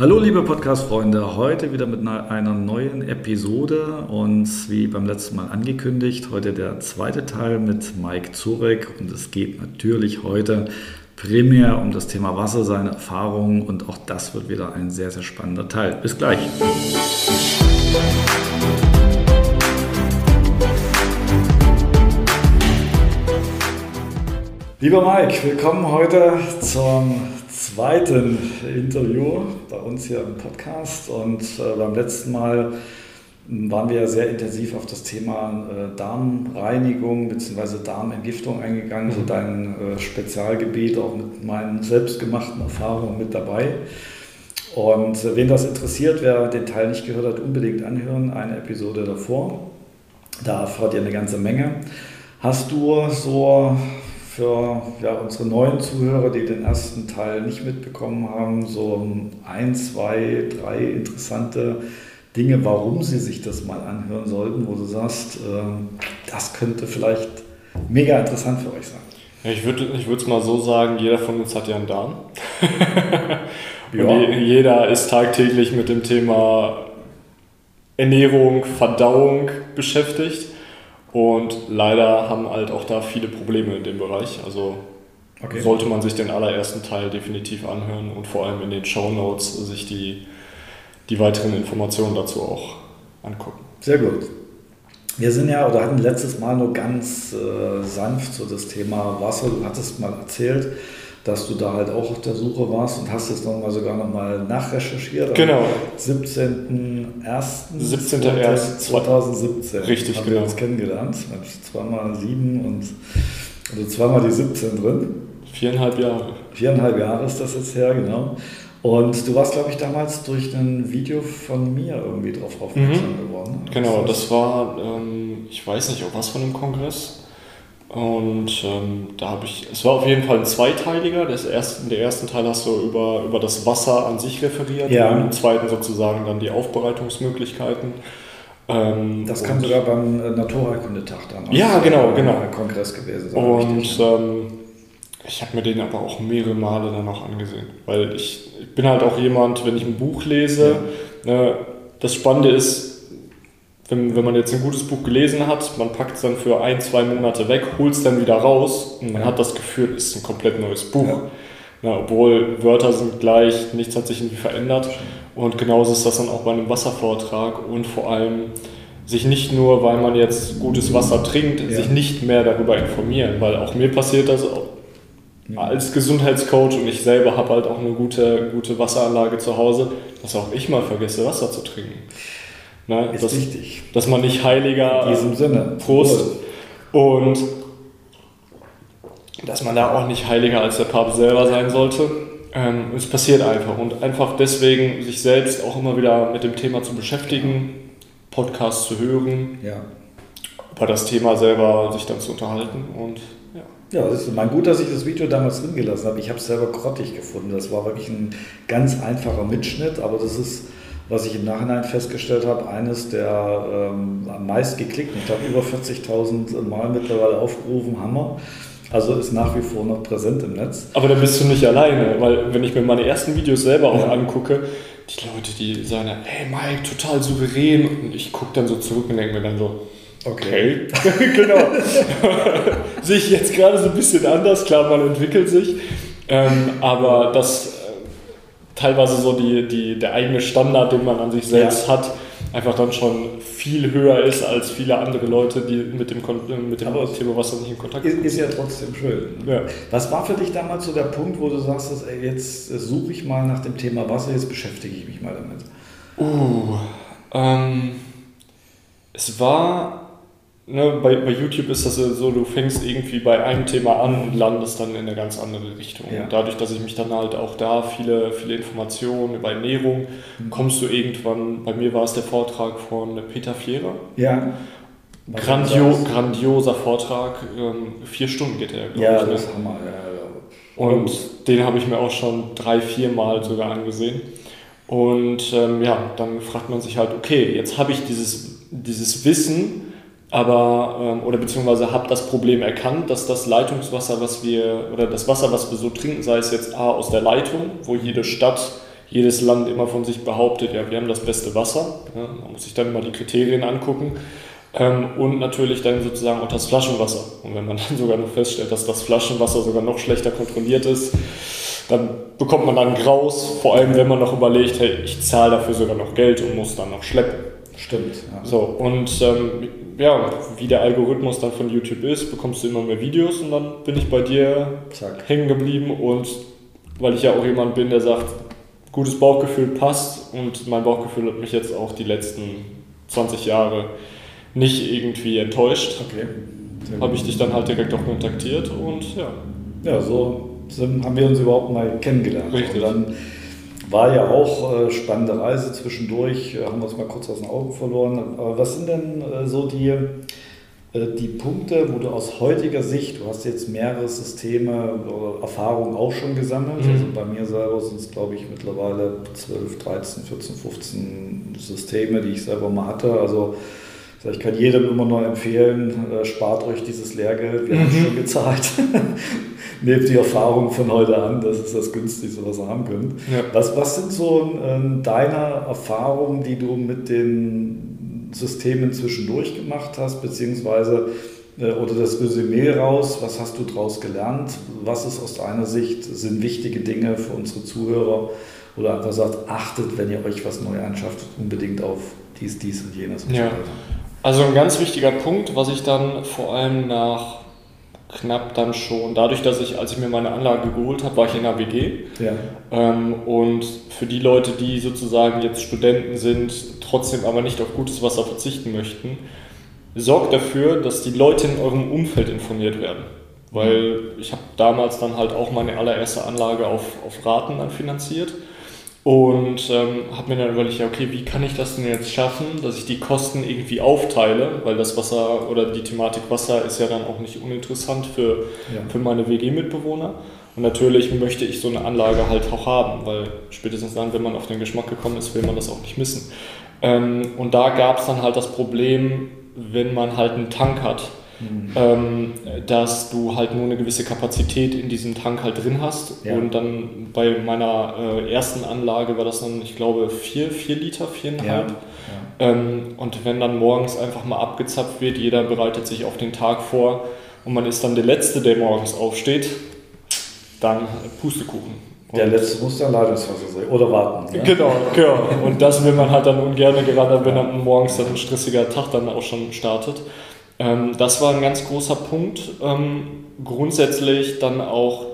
Hallo liebe Podcast-Freunde, heute wieder mit einer neuen Episode und wie beim letzten Mal angekündigt, heute der zweite Teil mit Mike Zurek und es geht natürlich heute primär um das Thema Wasser, seine Erfahrungen und auch das wird wieder ein sehr, sehr spannender Teil. Bis gleich. Lieber Mike, willkommen heute zum zweiten Interview bei uns hier im Podcast. Und äh, beim letzten Mal waren wir sehr intensiv auf das Thema äh, Darmreinigung bzw. Darmentgiftung eingegangen, so mhm. dein äh, Spezialgebiet, auch mit meinen selbstgemachten Erfahrungen mit dabei. Und äh, wen das interessiert, wer den Teil nicht gehört hat, unbedingt anhören, eine Episode davor. Da erfahrt ihr eine ganze Menge. Hast du so für ja, unsere neuen Zuhörer, die den ersten Teil nicht mitbekommen haben, so ein, zwei, drei interessante Dinge, warum sie sich das mal anhören sollten, wo du sagst, äh, das könnte vielleicht mega interessant für euch sein. Ich würde ich es mal so sagen, jeder von uns hat ja einen Darm. ja. jeder ist tagtäglich mit dem Thema Ernährung, Verdauung beschäftigt. Und leider haben halt auch da viele Probleme in dem Bereich. Also okay. sollte man sich den allerersten Teil definitiv anhören und vor allem in den Show Notes sich die, die weiteren Informationen dazu auch angucken. Sehr gut. Wir sind ja oder hatten letztes Mal nur ganz äh, sanft so das Thema Wasser. Du hattest mal erzählt, dass du da halt auch auf der Suche warst und hast es dann mal sogar nochmal nachrecherchiert. Genau. 17.01. 17.01.2017. Richtig, haben genau. wir uns kennengelernt. Zweimal sieben und also zweimal die 17 drin. Viereinhalb Jahre. Viereinhalb Jahre ist das jetzt her, genau. Und du warst, glaube ich, damals durch ein Video von mir irgendwie drauf aufmerksam mhm. geworden. Genau, das war, ähm, ich weiß nicht, ob was von einem Kongress. Und ähm, da habe ich, es war auf jeden Fall ein zweiteiliger. Das erste, der ersten Teil hast du über, über das Wasser an sich referiert ja. und im zweiten sozusagen dann die Aufbereitungsmöglichkeiten. Ähm, das kann sogar beim äh, Naturheilkundetag dann ja, genau, genau. Kongress gewesen sein. Und ähm, ich habe mir den aber auch mehrere Male dann auch angesehen, weil ich, ich bin halt auch jemand, wenn ich ein Buch lese, ja. ne, das Spannende ist, wenn, wenn man jetzt ein gutes Buch gelesen hat, man packt es dann für ein, zwei Monate weg, holt es dann wieder raus und man hat das Gefühl, es ist ein komplett neues Buch. Ja. Ja, obwohl Wörter sind gleich, nichts hat sich irgendwie verändert. Und genauso ist das dann auch bei einem Wasservortrag und vor allem sich nicht nur, weil man jetzt gutes Wasser trinkt, ja. sich nicht mehr darüber informieren, weil auch mir passiert das als Gesundheitscoach und ich selber habe halt auch eine gute, gute Wasseranlage zu Hause, dass auch ich mal vergesse, Wasser zu trinken. Ne? Ist dass, wichtig. Dass man nicht heiliger. In diesem Sinne. Prost. Und dass man da auch nicht heiliger als der Papst selber sein sollte. Ähm, es passiert einfach. Und einfach deswegen sich selbst auch immer wieder mit dem Thema zu beschäftigen, Podcasts zu hören. Ja. Über das Thema selber sich dann zu unterhalten. Und ja. Es ist mein gut, dass ich das Video damals drin gelassen habe. Ich habe es selber grottig gefunden. Das war wirklich ein ganz einfacher Mitschnitt, aber das ist was ich im Nachhinein festgestellt habe, eines der ähm, am meist geklickten, ich glaube über 40.000 Mal mittlerweile aufgerufen, Hammer. Also ist nach wie vor noch präsent im Netz. Aber dann bist du nicht alleine, weil wenn ich mir meine ersten Videos selber auch ja. angucke, die Leute, die sagen, hey Mike, total souverän und ich gucke dann so zurück und denke mir dann so, okay, genau. Sehe ich jetzt gerade so ein bisschen anders, klar, man entwickelt sich, ähm, aber das teilweise so die, die, der eigene Standard, den man an sich selbst ja. hat, einfach dann schon viel höher ist als viele andere Leute, die mit dem, mit dem Thema Wasser nicht in Kontakt sind. Ist ja trotzdem schön. Ja. Was war für dich damals so der Punkt, wo du sagst, dass, ey, jetzt suche ich mal nach dem Thema Wasser, jetzt beschäftige ich mich mal damit? Uh, ähm, es war ne, bei, bei YouTube ist das so, du fängst irgendwie bei einem Thema an und landest dann in eine ganz andere Richtung. Ja. Und dadurch, dass ich mich dann halt auch da viele, viele Informationen über Ernährung, mhm. kommst du irgendwann, bei mir war es der Vortrag von Peter Vierer. Ja. Grandio, grandioser Vortrag, ähm, vier Stunden geht er, glaube ja, ich. Ne? Das ist Hammer, ja, Und den habe ich mir auch schon drei, vier Mal sogar angesehen. Und ähm, ja, dann fragt man sich halt, okay, jetzt habe ich dieses, dieses Wissen, aber ähm, oder beziehungsweise habe das Problem erkannt, dass das Leitungswasser, was wir oder das Wasser, was wir so trinken, sei es jetzt A aus der Leitung, wo jede Stadt, jedes Land immer von sich behauptet, ja, wir haben das beste Wasser. Ja, man muss sich dann immer die Kriterien angucken. Ähm, und natürlich dann sozusagen auch das Flaschenwasser. Und wenn man dann sogar noch feststellt, dass das Flaschenwasser sogar noch schlechter kontrolliert ist, dann bekommt man dann Graus, vor allem wenn man noch überlegt, hey, ich zahle dafür sogar noch Geld und muss dann noch schleppen. Stimmt. Ja. So, und ähm, ja, wie der Algorithmus dann von YouTube ist, bekommst du immer mehr Videos und dann bin ich bei dir Zack. hängen geblieben und weil ich ja auch jemand bin, der sagt, gutes Bauchgefühl passt und mein Bauchgefühl hat mich jetzt auch die letzten 20 Jahre nicht irgendwie enttäuscht. Okay. Habe ich dich dann halt direkt auch kontaktiert und ja. Ja, so haben wir uns überhaupt mal kennengelernt. Richtig. Und dann war ja auch äh, spannende Reise zwischendurch, äh, haben wir uns mal kurz aus den Augen verloren. Aber was sind denn äh, so die, äh, die Punkte, wo du aus heutiger Sicht, du hast jetzt mehrere Systeme oder Erfahrungen auch schon gesammelt, mhm. also bei mir selber sind es glaube ich mittlerweile 12, 13, 14, 15 Systeme, die ich selber mal hatte. Also ich kann jedem immer nur empfehlen, äh, spart euch dieses Lehrgeld, wir mhm. haben es schon gezahlt. Nehmt die Erfahrung von heute an, das ist das Günstigste, was ihr haben könnt. Ja. Was, was sind so ähm, deine Erfahrungen, die du mit den Systemen zwischendurch gemacht hast, beziehungsweise äh, oder das Resümee raus, was hast du daraus gelernt? Was ist aus deiner Sicht, sind wichtige Dinge für unsere Zuhörer? Oder einfach sagt, achtet, wenn ihr euch was neu anschafft, unbedingt auf dies, dies und jenes und ja. so weiter. Also ein ganz wichtiger Punkt, was ich dann vor allem nach knapp dann schon, dadurch, dass ich, als ich mir meine Anlage geholt habe, war ich in der WG. Ja. Ähm, und für die Leute, die sozusagen jetzt Studenten sind, trotzdem aber nicht auf gutes Wasser verzichten möchten, sorgt dafür, dass die Leute in eurem Umfeld informiert werden. Weil ich habe damals dann halt auch meine allererste Anlage auf, auf Raten dann finanziert und ähm, habe mir dann überlegt, ja, okay, wie kann ich das denn jetzt schaffen, dass ich die Kosten irgendwie aufteile, weil das Wasser oder die Thematik Wasser ist ja dann auch nicht uninteressant für, ja. für meine WG-Mitbewohner. Und natürlich möchte ich so eine Anlage halt auch haben, weil spätestens dann, wenn man auf den Geschmack gekommen ist, will man das auch nicht missen. Ähm, und da gab es dann halt das Problem, wenn man halt einen Tank hat, Mhm. Ähm, dass du halt nur eine gewisse Kapazität in diesem Tank halt drin hast. Ja. Und dann bei meiner äh, ersten Anlage war das dann, ich glaube, 4 vier, vier Liter, 4,5. Ja. Ja. Ähm, und wenn dann morgens einfach mal abgezapft wird, jeder bereitet sich auf den Tag vor und man ist dann der Letzte, der morgens aufsteht, dann Pustekuchen. Der letzte muss dann Leitungswasser sein oder warten. Ne? Genau, genau. Und das will man halt dann ungern, gerade wenn dann morgens dann ein stressiger Tag dann auch schon startet. Ähm, das war ein ganz großer Punkt. Ähm, grundsätzlich dann auch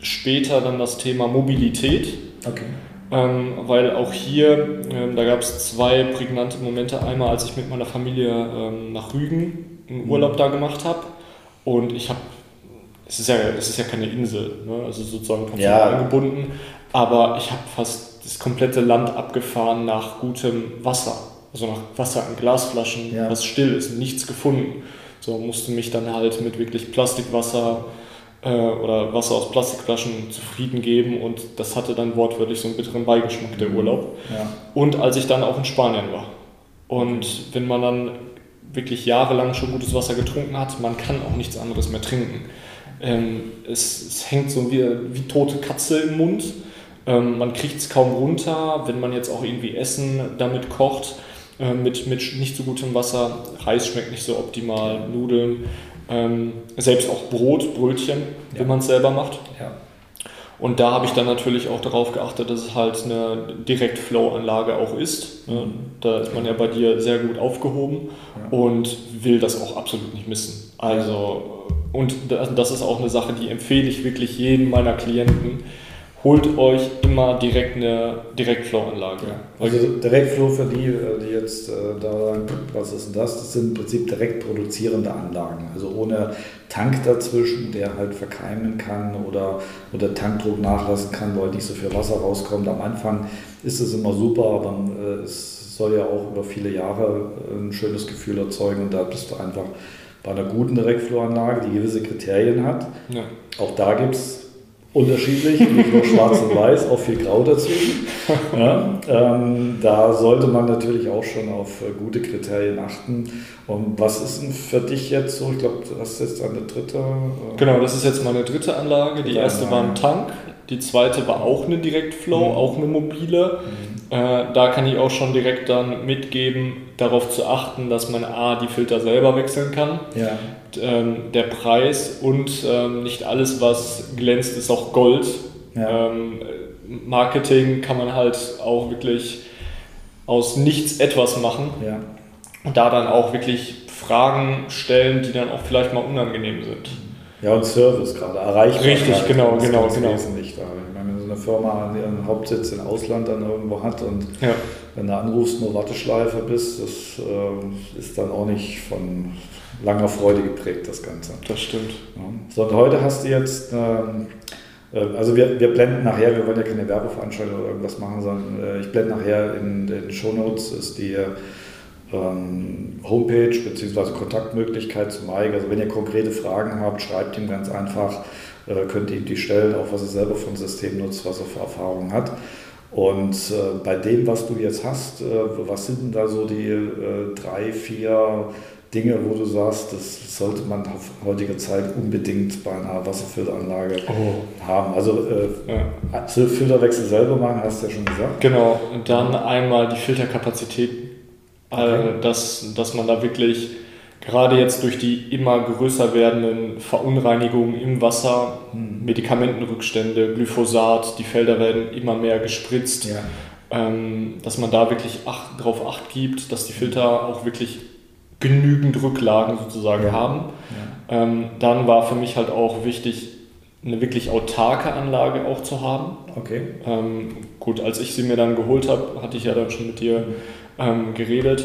später dann das Thema Mobilität. Okay. Ähm, weil auch hier, ähm, da gab es zwei prägnante Momente. Einmal, als ich mit meiner Familie ähm, nach Rügen einen mhm. Urlaub mhm. da gemacht habe. Und ich habe, es ist ja, es ist ja keine Insel, ne? also sozusagen komplett ja. angebunden. Aber ich habe fast das komplette Land abgefahren nach gutem Wasser also nach Wasser in Glasflaschen, ja. was still ist, nichts gefunden. So musste mich dann halt mit wirklich Plastikwasser äh, oder Wasser aus Plastikflaschen zufrieden geben und das hatte dann wortwörtlich so einen bitteren Beigeschmack, der mhm. Urlaub. Ja. Und als ich dann auch in Spanien war. Und wenn man dann wirklich jahrelang schon gutes Wasser getrunken hat, man kann auch nichts anderes mehr trinken. Ähm, es, es, hängt so wie, wie tote Katze im Mund. Ähm, man kriegt es kaum runter, wenn man jetzt auch irgendwie Essen damit kocht äh, mit, mit nicht so gutem Wasser. Reis schmeckt nicht so optimal, Nudeln, ähm, selbst auch Brot, Brötchen, ja. wenn man es selber macht. Ja. Und da habe ich dann natürlich auch darauf geachtet, dass es halt eine Direktflow-Anlage auch ist. Ne? Da ist man ja bei dir sehr gut aufgehoben ja. und will das auch absolut nicht missen. Also, und das ist auch eine Sache, die empfehle ich wirklich jedem meiner Klienten holt euch immer direkt eine Direktflow-Anlage. Ja. Also Direktflow für die, äh, die jetzt äh, da sagen, was ist denn das? Das sind im Prinzip direkt produzierende Anlagen. Also ohne Tank dazwischen, der halt verkeimen kann oder, oder Tankdruck nachlassen kann, weil nicht so viel Wasser rauskommt. Am Anfang ist es immer super, aber äh, es soll ja auch über viele Jahre ein schönes Gefühl erzeugen und da bist du einfach bei einer guten Direktflow-Anlage, die gewisse Kriterien hat. Ja. Auch da gibt es unterschiedlich, nicht nur schwarz und weiß, auch viel Grau dazwischen. Ja, ähm, da sollte man natürlich auch schon auf äh, gute Kriterien achten. Und was ist denn für dich jetzt so? Ich glaube, du hast jetzt eine dritte. Äh, genau, das ist jetzt meine dritte Anlage. Die erste war ein Tank. Die zweite war auch eine Direktflow, mhm. auch eine mobile. Mhm. Äh, da kann ich auch schon direkt dann mitgeben, darauf zu achten, dass man A, die Filter selber wechseln kann. Ja. Ähm, der Preis und ähm, nicht alles, was glänzt, ist auch Gold. Ja. Ähm, Marketing kann man halt auch wirklich aus nichts etwas machen. Ja. Und da dann auch wirklich Fragen stellen, die dann auch vielleicht mal unangenehm sind. Ja, und Service gerade, erreichbar. Richtig, genau, genau, genau. Wesentlich da. Ich meine, wenn so eine Firma ihren Hauptsitz im Ausland dann irgendwo hat und ja. wenn du anrufst, nur Warteschleife bist, das äh, ist dann auch nicht von langer Freude geprägt, das Ganze. Das stimmt. Ja. So, und heute hast du jetzt, ähm, äh, also wir, wir blenden nachher, wir wollen ja keine Werbeveranstaltung oder irgendwas machen, sondern äh, ich blende nachher in den Shownotes ist die ähm, Homepage bzw. Kontaktmöglichkeit zu Mike. Also wenn ihr konkrete Fragen habt, schreibt ihm ganz einfach, äh, könnt ihr ihm die stellen, auch was er selber von System nutzt, was er für Erfahrungen hat. Und äh, bei dem, was du jetzt hast, äh, was sind denn da so die drei, vier Dinge, wo du sagst, das sollte man auf heutige Zeit unbedingt bei einer Wasserfilteranlage oh. haben. Also äh, ja. Filterwechsel selber machen, hast du ja schon gesagt. Genau, und dann einmal die Filterkapazität, okay. äh, dass, dass man da wirklich gerade jetzt durch die immer größer werdenden Verunreinigungen im Wasser, hm. Medikamentenrückstände, Glyphosat, die Felder werden immer mehr gespritzt, ja. ähm, dass man da wirklich acht, darauf Acht gibt, dass die Filter auch wirklich genügend Rücklagen sozusagen ja. haben. Ja. Ähm, dann war für mich halt auch wichtig, eine wirklich autarke Anlage auch zu haben. Okay. Ähm, gut, als ich sie mir dann geholt habe, hatte ich ja dann schon mit dir ähm, geredet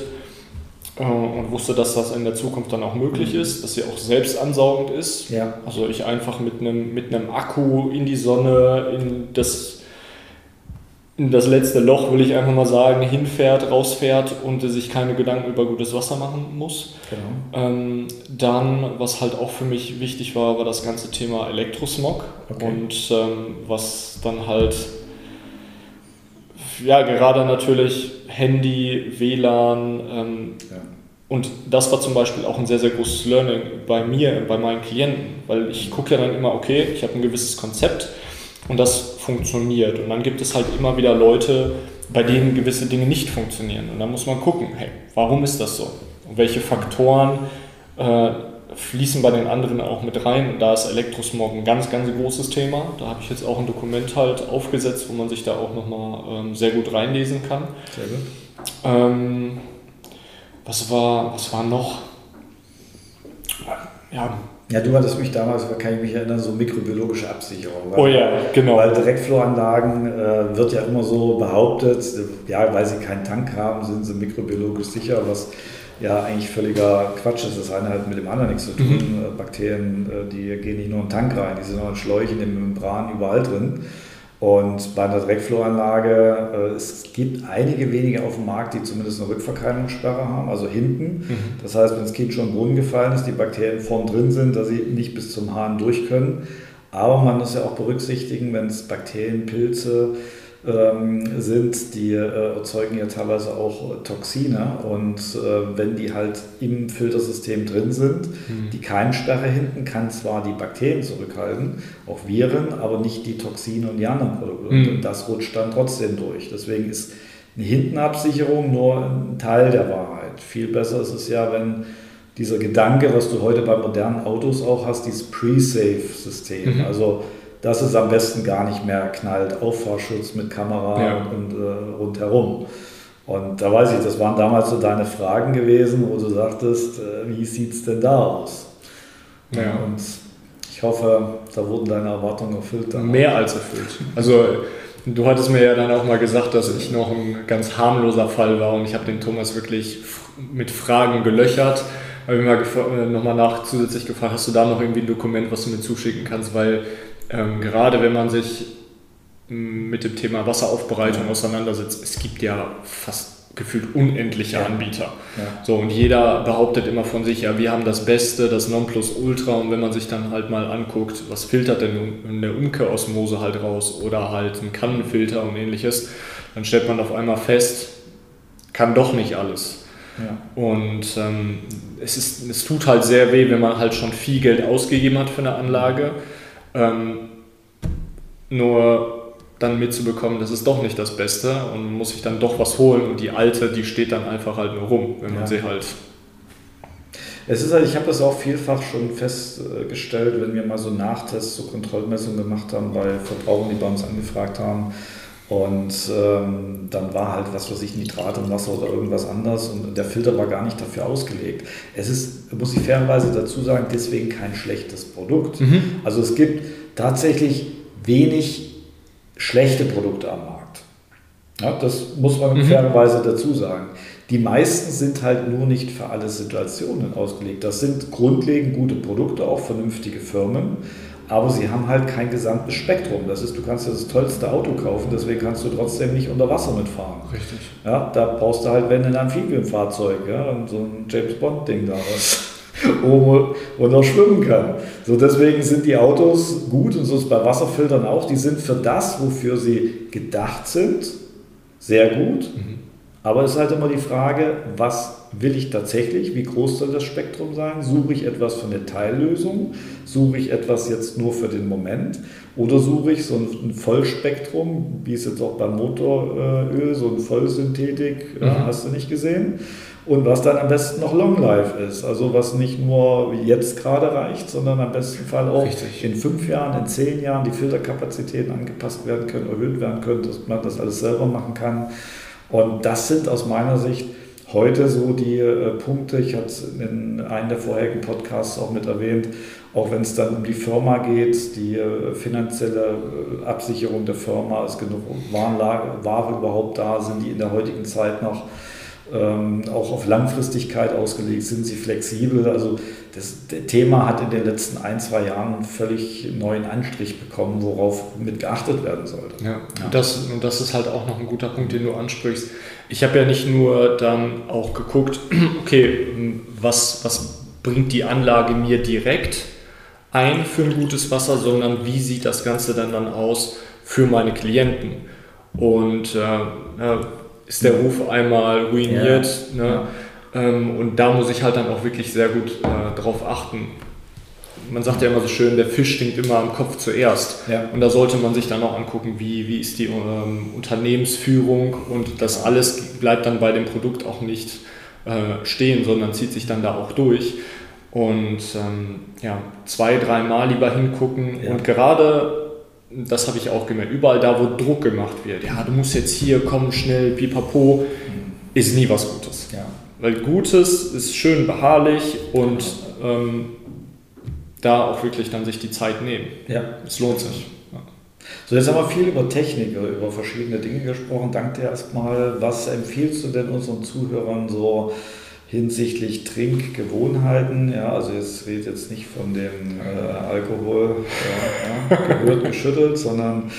äh, und wusste, dass das in der Zukunft dann auch möglich mhm. ist, dass sie auch selbst ansaugend ist. Ja. Also ich einfach mit einem, mit einem Akku in die Sonne, in das in das letzte Loch, will ich einfach mal sagen, hinfährt, rausfährt und sich keine Gedanken über gutes Wasser machen muss. Genau. Ähm, dann, was halt auch für mich wichtig war, war das ganze Thema Elektrosmog okay. und ähm, was dann halt, ja, gerade natürlich Handy, WLAN ähm, ja. und das war zum Beispiel auch ein sehr, sehr großes Learning bei mir, bei meinen Klienten, weil ich gucke ja dann immer, okay, ich habe ein gewisses Konzept und das funktioniert. Und dann gibt es halt immer wieder Leute, bei denen gewisse Dinge nicht funktionieren. Und dann muss man gucken, hey, warum ist das so? Und welche Faktoren äh, fließen bei den anderen auch mit rein? Und da ist Elektrosmog ein ganz, ganz großes Thema. Da habe ich jetzt auch ein Dokument halt aufgesetzt, wo man sich da auch nochmal ähm, sehr gut reinlesen kann. Sehr gut. Ähm, was, war, was war noch? Ja, ja, du hattest mich damals, kann ich mich erinnern, so mikrobiologische Absicherung. Oh ja, genau. Weil Direktfloranlagen äh, wird ja immer so behauptet, ja, weil sie keinen Tank haben, sind sie mikrobiologisch sicher, was ja eigentlich völliger Quatsch ist. Das eine hat mit dem anderen nichts zu tun. Mhm. Bakterien, äh, die gehen nicht nur in den Tank rein, die sind auch in Schläuchen, in Membran, überall drin. Und bei einer Dreckfloranlage, äh, es gibt einige wenige auf dem Markt, die zumindest eine Rückverkeimungssperre haben, also hinten. Mhm. Das heißt, wenn das Kind schon im Boden gefallen ist, die Bakterien vorn drin sind, dass sie nicht bis zum Hahn durch können. Aber man muss ja auch berücksichtigen, wenn es Bakterien, Pilze, ähm, sind, die äh, erzeugen ja teilweise auch Toxine und äh, wenn die halt im Filtersystem drin sind, mhm. die Keimsperre hinten kann zwar die Bakterien zurückhalten, auch Viren, aber nicht die Toxine und die anderen Produkte mhm. und das rutscht dann trotzdem durch. Deswegen ist eine Hintenabsicherung nur ein Teil der Wahrheit. Viel besser ist es ja, wenn dieser Gedanke, was du heute bei modernen Autos auch hast, dieses Pre-Safe-System, mhm. also dass es am besten gar nicht mehr knallt. Auffahrschutz mit Kamera ja. und, und äh, rundherum. Und da weiß ich, das waren damals so deine Fragen gewesen, wo du sagtest, äh, wie sieht es denn da aus? Ja. Und ich hoffe, da wurden deine Erwartungen erfüllt. Dann. Mehr als erfüllt. Also du hattest mir ja dann auch mal gesagt, dass ich noch ein ganz harmloser Fall war und ich habe den Thomas wirklich mit Fragen gelöchert. Habe ich mal äh, nochmal nach zusätzlich gefragt, hast du da noch irgendwie ein Dokument, was du mir zuschicken kannst, weil ähm, gerade wenn man sich mit dem Thema Wasseraufbereitung auseinandersetzt, es gibt ja fast gefühlt unendliche ja. Anbieter. Ja. So, und jeder behauptet immer von sich, ja, wir haben das Beste, das Nonplusultra. Und wenn man sich dann halt mal anguckt, was filtert denn eine Umkehrosmose halt raus oder halt ein Kannenfilter und ähnliches, dann stellt man auf einmal fest, kann doch nicht alles. Ja. Und ähm, es, ist, es tut halt sehr weh, wenn man halt schon viel Geld ausgegeben hat für eine Anlage. Ähm, nur dann mitzubekommen, das ist doch nicht das Beste und muss sich dann doch was holen und die alte, die steht dann einfach halt nur rum, wenn man ja. sie halt es ist halt, ich habe das auch vielfach schon festgestellt, wenn wir mal so Nachtests, so Kontrollmessungen gemacht haben bei Verbrauchern, die bei uns angefragt haben. Und ähm, dann war halt, was weiß ich, Nitrat im Wasser oder irgendwas anderes und der Filter war gar nicht dafür ausgelegt. Es ist, muss ich fairerweise dazu sagen, deswegen kein schlechtes Produkt. Mhm. Also es gibt tatsächlich wenig schlechte Produkte am Markt. Ja, das muss man mhm. fairerweise dazu sagen. Die meisten sind halt nur nicht für alle Situationen ausgelegt. Das sind grundlegend gute Produkte, auch vernünftige Firmen, aber sie haben halt kein gesamtes Spektrum. Das ist, du kannst ja das tollste Auto kaufen, deswegen kannst du trotzdem nicht unter Wasser mitfahren. Richtig. Ja, da brauchst du halt, wenn ein Amphibienfahrzeug, ja, so ein James Bond-Ding da was oben und noch schwimmen kann. So deswegen sind die Autos gut und so ist bei Wasserfiltern auch. Die sind für das, wofür sie gedacht sind, sehr gut. Mhm. Aber es ist halt immer die Frage, was will ich tatsächlich? Wie groß soll das Spektrum sein? Suche ich etwas für eine Teillösung? Suche ich etwas jetzt nur für den Moment? Oder suche ich so ein Vollspektrum, wie es jetzt auch beim Motoröl, so ein Vollsynthetik, mhm. hast du nicht gesehen? Und was dann am besten noch Long Life ist. Also was nicht nur jetzt gerade reicht, sondern am besten Fall auch Richtig. in fünf Jahren, in zehn Jahren die Filterkapazitäten angepasst werden können, erhöht werden können, dass man das alles selber machen kann. Und das sind aus meiner Sicht heute so die äh, Punkte, ich hatte es in einem der vorherigen Podcasts auch mit erwähnt, auch wenn es dann um die Firma geht, die äh, finanzielle äh, Absicherung der Firma, ist genug Warenlage, Ware überhaupt da, sind die in der heutigen Zeit noch ähm, auch auf Langfristigkeit ausgelegt, sind sie flexibel. Also das Thema hat in den letzten ein, zwei Jahren einen völlig neuen Anstrich bekommen, worauf mit geachtet werden sollte. Ja, ja. Und, das, und das ist halt auch noch ein guter Punkt, den du ansprichst. Ich habe ja nicht nur dann auch geguckt, okay, was, was bringt die Anlage mir direkt ein für ein gutes Wasser, sondern wie sieht das Ganze dann, dann aus für meine Klienten. Und äh, ist der Ruf einmal ruiniert. Ja. Ne? Ja. Ähm, und da muss ich halt dann auch wirklich sehr gut äh, drauf achten. Man sagt ja immer so schön, der Fisch stinkt immer am Kopf zuerst. Ja. Und da sollte man sich dann auch angucken, wie, wie ist die ähm, Unternehmensführung und das alles bleibt dann bei dem Produkt auch nicht äh, stehen, sondern zieht sich dann da auch durch. Und ähm, ja, zwei, dreimal lieber hingucken und gerade das habe ich auch gemerkt, überall da, wo Druck gemacht wird, ja, du musst jetzt hier kommen, schnell, pipapo, ist nie was Gutes. Weil Gutes ist schön beharrlich und ähm, da auch wirklich dann sich die Zeit nehmen. Ja. Es lohnt sich. Ja. So, jetzt haben wir viel über Technik, über verschiedene Dinge gesprochen. Danke dir erstmal. Was empfiehlst du denn unseren Zuhörern so hinsichtlich Trinkgewohnheiten, ja, also jetzt redet jetzt nicht von dem äh, Alkohol äh, ja, gehört geschüttelt, sondern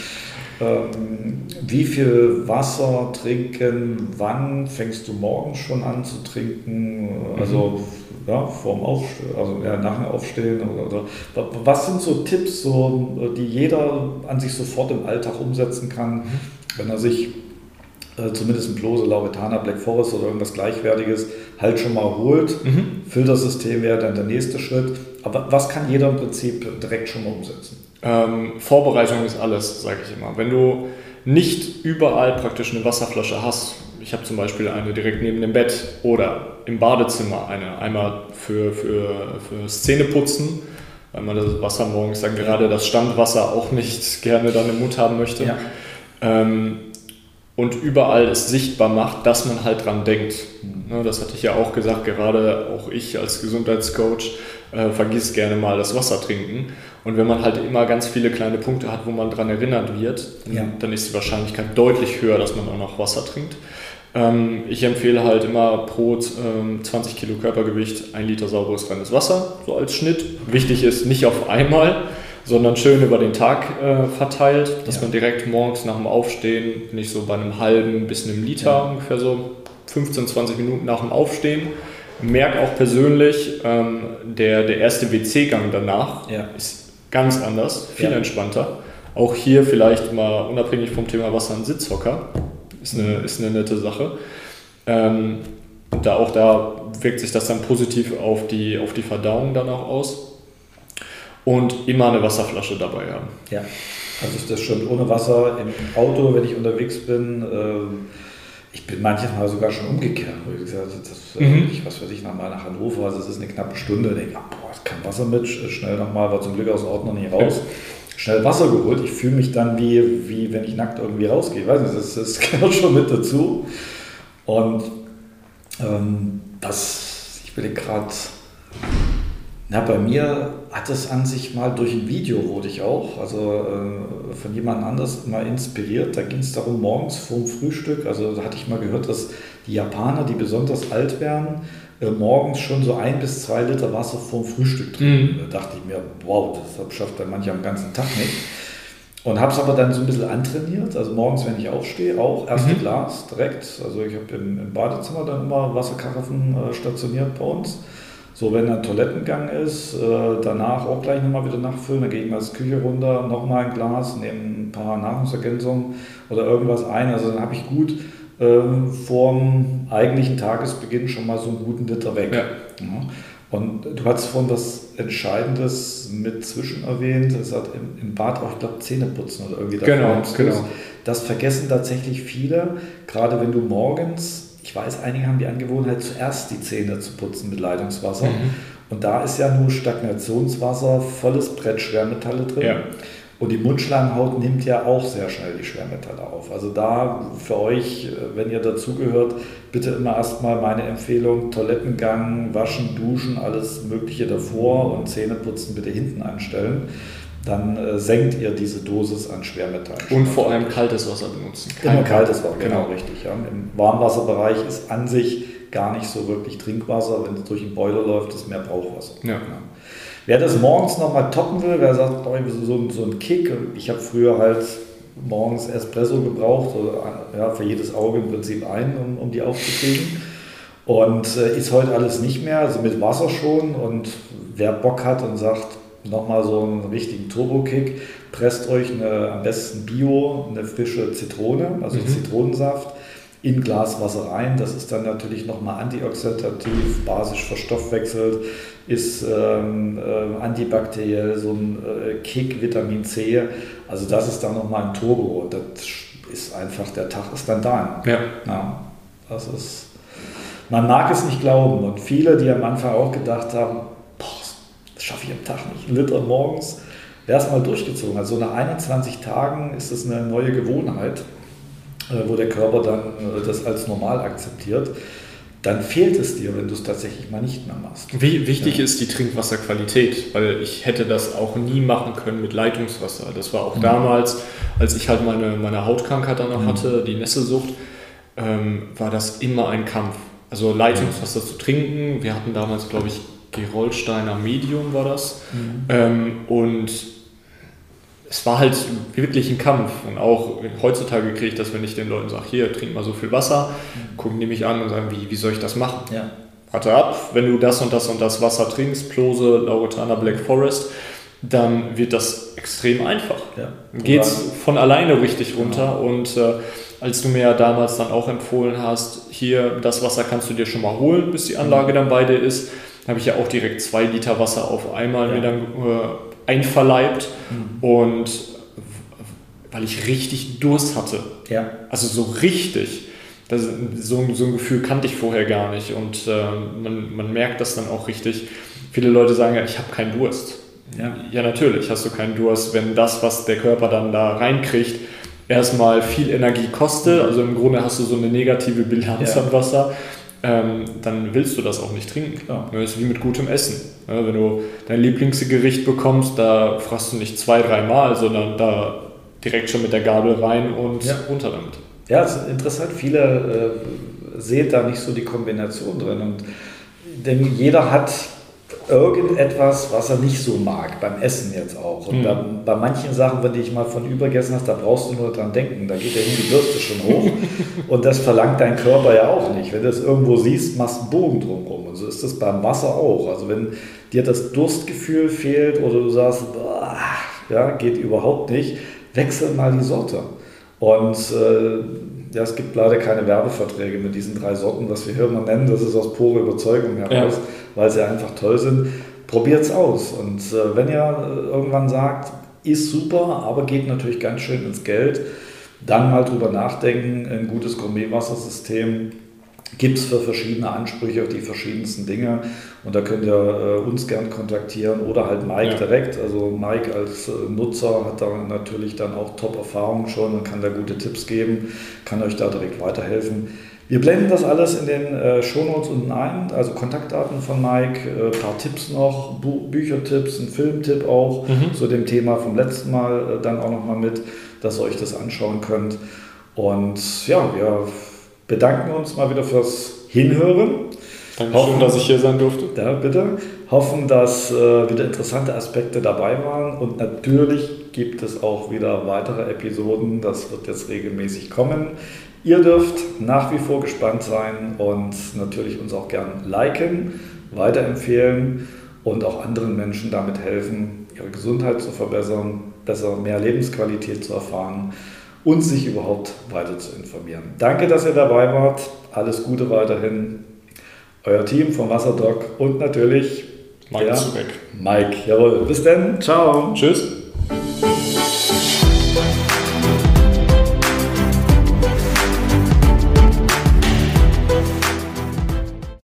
ähm, wie viel Wasser trinken, wann fängst du morgens schon an zu trinken, also mhm. ja, vorm Aufstehen, also ja, nach dem Aufstehen oder, oder, was sind so Tipps, so, die jeder an sich sofort im Alltag umsetzen kann, mhm. wenn er sich äh, zumindest ein Plose, Lauretana, Black Forest oder irgendwas Gleichwertiges halt schon mal holt. Mhm. Filtersystem wäre dann der nächste Schritt. Aber was kann jeder im Prinzip direkt schon mal umsetzen? Ähm, Vorbereitung ist alles, sage ich immer. Wenn du nicht überall praktisch eine Wasserflasche hast, ich habe zum Beispiel eine direkt neben dem Bett oder im Badezimmer eine, einmal für, für, für Zähneputzen, weil man das Wasser morgens dann gerade das Standwasser auch nicht gerne dann im Mund haben möchte. Ja. Ähm, und überall es sichtbar macht, dass man halt dran denkt. Ne, das hatte ich ja auch gesagt, gerade auch ich als Gesundheitscoach äh, vergisst gerne mal das Wasser trinken. Und wenn man halt immer ganz viele kleine Punkte hat, wo man dran erinnert wird, ja. dann ist die Wahrscheinlichkeit deutlich höher, dass man auch noch Wasser trinkt. Ähm, ich empfehle halt immer pro 20 Kilo Körpergewicht ein Liter sauberes reines Wasser, so als Schnitt. Wichtig ist nicht auf einmal, sondern schön über den Tag äh, verteilt, dass ja. man direkt morgens nach dem Aufstehen, nicht so bei einem halben bis einem Liter ja. ungefähr so 15, 20 Minuten nach dem Aufstehen. Merke auch persönlich, ähm, der, der erste WC-Gang danach ja. ist ganz anders, viel entspannter. Auch hier vielleicht mal unabhängig vom Thema Wasser ein Sitzhocker, ist eine, mhm. ist eine nette Sache. Ähm, da auch da wirkt sich das dann positiv auf die, auf die Verdauung dann auch aus und immer eine Wasserflasche dabei haben. Ja. Also ist das schon ohne Wasser im Auto, wenn ich unterwegs bin. Äh, ich bin manchmal sogar schon umgekehrt. Wo ich gesagt das, mhm. ich, was weiß ich, nach, nach Hannover, also es ist eine knappe Stunde, denke ich, ah, boah, ist kein Wasser mit, schnell nochmal, war zum Glück aus dem noch nicht raus. Schnell Wasser geholt. Ich fühle mich dann wie, wie wenn ich nackt irgendwie rausgehe. Ich weiß nicht, das, das gehört schon mit dazu. Und ähm, das, ich will gerade na, bei mir hat es an sich mal durch ein Video wurde ich auch, also äh, von jemand anders mal inspiriert. Da ging es darum, morgens vorm Frühstück, also da hatte ich mal gehört, dass die Japaner, die besonders alt werden, äh, morgens schon so ein bis zwei Liter Wasser vorm Frühstück trinken. Mhm. Da dachte ich mir, wow, das schafft dann manche am ganzen Tag nicht. Und habe es aber dann so ein bisschen antrainiert. Also morgens, wenn ich aufstehe, auch erste mhm. Glas direkt. Also ich habe im, im, Badezimmer dann immer Wasserkaraffen äh, stationiert bei uns. So, wenn ein Toilettengang ist, äh, danach auch gleich nochmal wieder nachfüllen, dann gehe ich mal ins Küche runter, nochmal ein Glas, nehme ein paar Nahrungsergänzungen oder irgendwas ein. Also dann habe ich gut äh, vorm eigentlichen Tagesbeginn schon mal so einen guten Liter weg. Ja. Ja. Und du hast vorhin was Entscheidendes mit zwischen erwähnt, das hat im, im Bad auch, ich glaube, Zähne putzen oder irgendwie. Genau, genau. Das vergessen tatsächlich viele, gerade wenn du morgens ich weiß, einige haben die Angewohnheit, zuerst die Zähne zu putzen mit Leitungswasser. Mhm. Und da ist ja nur Stagnationswasser, volles Brett Schwermetalle drin. Ja. Und die Mundschleimhaut nimmt ja auch sehr schnell die Schwermetalle auf. Also da für euch, wenn ihr dazugehört, bitte immer erstmal meine Empfehlung, Toilettengang, Waschen, Duschen, alles Mögliche davor und Zähneputzen bitte hinten anstellen dann äh, senkt ihr diese Dosis an Schwermetallen. Und vor allem kaltes Wasser benutzen. Kein Immer kaltes Wasser, genau, genau richtig. Ja. Im Warmwasserbereich ist an sich gar nicht so wirklich Trinkwasser. Wenn es durch den Boiler läuft, ist mehr Brauchwasser. Ja. ja. Wer das morgens nochmal toppen will, wer sagt, oh, so, so ein Kick, ich habe früher halt morgens Espresso gebraucht, oder, ja, für jedes Auge im Prinzip ein, um, um die aufzukriegen. Und äh, ist heute alles nicht mehr, also mit Wasser schon. Und wer Bock hat und sagt, nochmal so einen richtigen Turbo-Kick. Presst euch eine, am besten Bio, eine frische Zitrone, also mhm. Zitronensaft, in Glas Wasser rein. Das ist dann natürlich nochmal antioxidativ, basisch verstoffwechselt, ist ähm, äh, antibakteriell, so ein äh, Kick, Vitamin C. Also das ist dann nochmal ein Turbo. Das ist einfach, der Tag ist dann da. Ja. ja. Das ist, man mag es nicht glauben. Und viele, die am Anfang auch gedacht haben, schaffe ich am Tag nicht. Ein Liter morgens, wer es mal durchgezogen Also nach 21 Tagen ist es eine neue Gewohnheit, äh, wo der Körper dann äh, das als normal akzeptiert. Dann fehlt es dir, wenn du es tatsächlich mal nicht mehr machst. Wie wichtig ja. ist die Trinkwasserqualität, weil ich hätte das auch nie machen können mit Leitungswasser. Das war auch mhm. damals, als ich halt meine, meine Hautkrankheit dann noch mhm. hatte, die Nässesucht, ähm, war das immer ein Kampf. Also Leitungswasser mhm. zu trinken. Wir hatten damals, glaube ich, Gerolsteiner Medium war das. Mhm. Ähm, und es war halt wirklich ein Kampf. Und auch heutzutage kriege ich das, wenn ich den Leuten sage, hier, trink mal so viel Wasser, mhm. gucken die mich an und sagen, wie, wie soll ich das machen? Ja. Warte ab, wenn du das und das und das Wasser trinkst, Plose, Lauretana, Black Forest, dann wird das extrem einfach. Ja. Es von alleine richtig runter. Genau. Und äh, als du mir ja damals dann auch empfohlen hast, hier, das Wasser kannst du dir schon mal holen, bis die Anlage mhm. dann bei dir ist, habe ich ja auch direkt zwei Liter Wasser auf einmal ja. mir dann äh, einverleibt mhm. und weil ich richtig Durst hatte. Ja. Also so richtig. Das, so, so ein Gefühl kannte ich vorher gar nicht und äh, man, man merkt das dann auch richtig. Viele Leute sagen ja, ich habe keinen Durst. Ja. ja, natürlich hast du keinen Durst, wenn das, was der Körper dann da reinkriegt, erstmal viel Energie kostet. Mhm. Also im Grunde hast du so eine negative Bilanz ja. an Wasser ähm, dann willst du das auch nicht trinken. Klar. Das ist wie mit gutem Essen. Ja, wenn du dein Lieblingsgericht bekommst, da fragst du nicht zwei, dreimal, sondern da direkt schon mit der Gabel rein und ja. runter damit. Ja, das ist interessant. Viele äh, sehen da nicht so die Kombination drin. Und denn jeder hat irgendetwas, was er nicht so mag, beim Essen jetzt auch. Und mhm. bei, bei, manchen Sachen, wenn du dich mal von übergessen hast, da brauchst du nur dran denken, da geht ja hin die Bürste schon hoch. und das verlangt dein Körper ja auch nicht. Wenn du es irgendwo siehst, machst du einen Bogen drumherum. Und so ist das beim Wasser auch. Also wenn dir das Durstgefühl fehlt oder du sagst, boah, ja, geht überhaupt nicht, wechsel mal die Sorte. Und äh, ja, es gibt leider keine Werbeverträge mit diesen drei Sorten, was wir hier immer nennen. Das ist aus purer Überzeugung heraus, ja. Weil sie einfach toll sind. Probiert es aus. Und äh, wenn ihr äh, irgendwann sagt, ist super, aber geht natürlich ganz schön ins Geld. Dann mal drüber nachdenken, ein gutes Gourmetwassersystem gibt es für verschiedene Ansprüche die verschiedensten Dinge. Und da könnt ihr äh, uns gern kontaktieren oder halt Mike ja. direkt. Also Mike als äh, Nutzer hat da natürlich dann auch Top-Erfahrungen schon und kann da gute Tipps geben, kann euch da direkt weiterhelfen. Wir blenden das alles in den äh, Shownotes unten ein, also Kontaktdaten von Mike, ein äh, paar Tipps noch, Bu Büchertipps, ein Filmtipp auch mhm. zu dem Thema vom letzten Mal äh, dann auch nochmal mit, dass ihr euch das anschauen könnt. Und ja, wir bedanken uns mal wieder fürs Hinhören. Dankeschön, dass ich hier sein durfte. Ja, bitte. Hoffen, dass äh, wieder interessante Aspekte dabei waren. Und natürlich gibt es auch wieder weitere Episoden. Das wird jetzt regelmäßig kommen. Ihr dürft nach wie vor gespannt sein und natürlich uns auch gern liken, weiterempfehlen und auch anderen Menschen damit helfen, ihre Gesundheit zu verbessern, besser mehr Lebensqualität zu erfahren und sich überhaupt weiter zu informieren. Danke, dass ihr dabei wart. Alles Gute weiterhin. Euer Team vom Wasserdoc und natürlich Mike Zurek. Mike. Jawohl. Bis dann. Ciao. Tschüss.